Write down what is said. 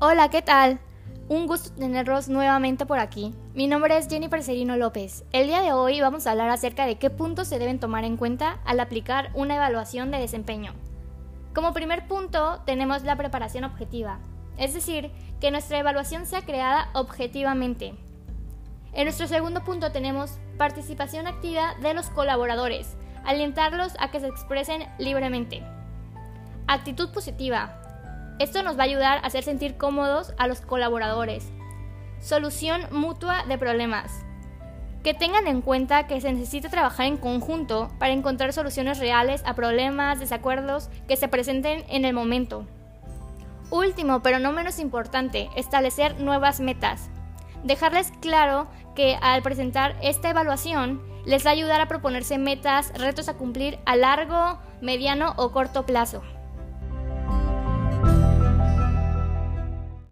Hola, ¿qué tal? Un gusto tenerlos nuevamente por aquí. Mi nombre es Jenny Percerino López. El día de hoy vamos a hablar acerca de qué puntos se deben tomar en cuenta al aplicar una evaluación de desempeño. Como primer punto tenemos la preparación objetiva, es decir, que nuestra evaluación sea creada objetivamente. En nuestro segundo punto tenemos participación activa de los colaboradores, alentarlos a que se expresen libremente. Actitud positiva, esto nos va a ayudar a hacer sentir cómodos a los colaboradores. Solución mutua de problemas. Que tengan en cuenta que se necesita trabajar en conjunto para encontrar soluciones reales a problemas, desacuerdos que se presenten en el momento. Último, pero no menos importante, establecer nuevas metas. Dejarles claro que al presentar esta evaluación les va a ayudar a proponerse metas, retos a cumplir a largo, mediano o corto plazo.